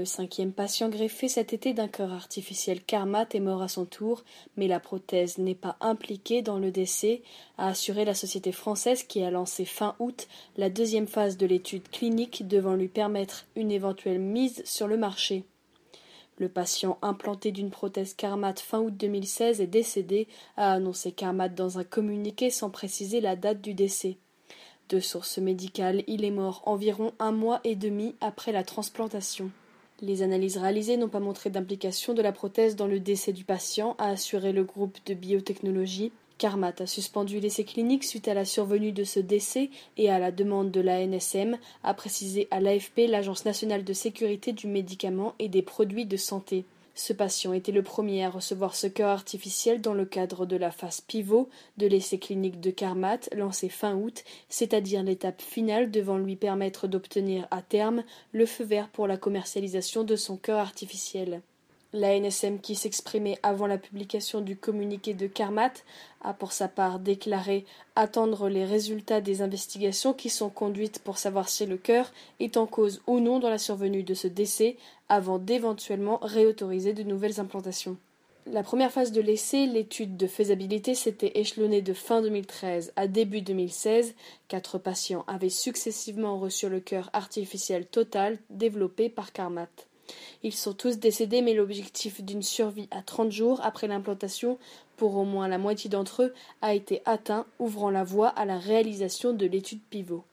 Le cinquième patient greffé cet été d'un cœur artificiel Carmat est mort à son tour, mais la prothèse n'est pas impliquée dans le décès, a assuré la société française qui a lancé fin août la deuxième phase de l'étude clinique devant lui permettre une éventuelle mise sur le marché. Le patient implanté d'une prothèse Carmat fin août 2016 est décédé, a annoncé Carmat dans un communiqué sans préciser la date du décès. De source médicale, il est mort environ un mois et demi après la transplantation. Les analyses réalisées n'ont pas montré d'implication de la prothèse dans le décès du patient, a assuré le groupe de biotechnologie. Carmat a suspendu l'essai clinique suite à la survenue de ce décès et à la demande de la NSM, a précisé à l'AFP l'Agence nationale de sécurité du médicament et des produits de santé. Ce patient était le premier à recevoir ce cœur artificiel dans le cadre de la phase pivot de l'essai clinique de Carmat lancé fin août, c'est-à-dire l'étape finale devant lui permettre d'obtenir à terme le feu vert pour la commercialisation de son cœur artificiel. La NSM, qui s'exprimait avant la publication du communiqué de Carmat, a pour sa part déclaré attendre les résultats des investigations qui sont conduites pour savoir si le cœur est en cause ou non dans la survenue de ce décès, avant d'éventuellement réautoriser de nouvelles implantations. La première phase de l'essai, l'étude de faisabilité, s'était échelonnée de fin 2013 à début 2016. Quatre patients avaient successivement reçu le cœur artificiel total développé par Carmat. Ils sont tous décédés, mais l'objectif d'une survie à 30 jours après l'implantation pour au moins la moitié d'entre eux a été atteint, ouvrant la voie à la réalisation de l'étude pivot.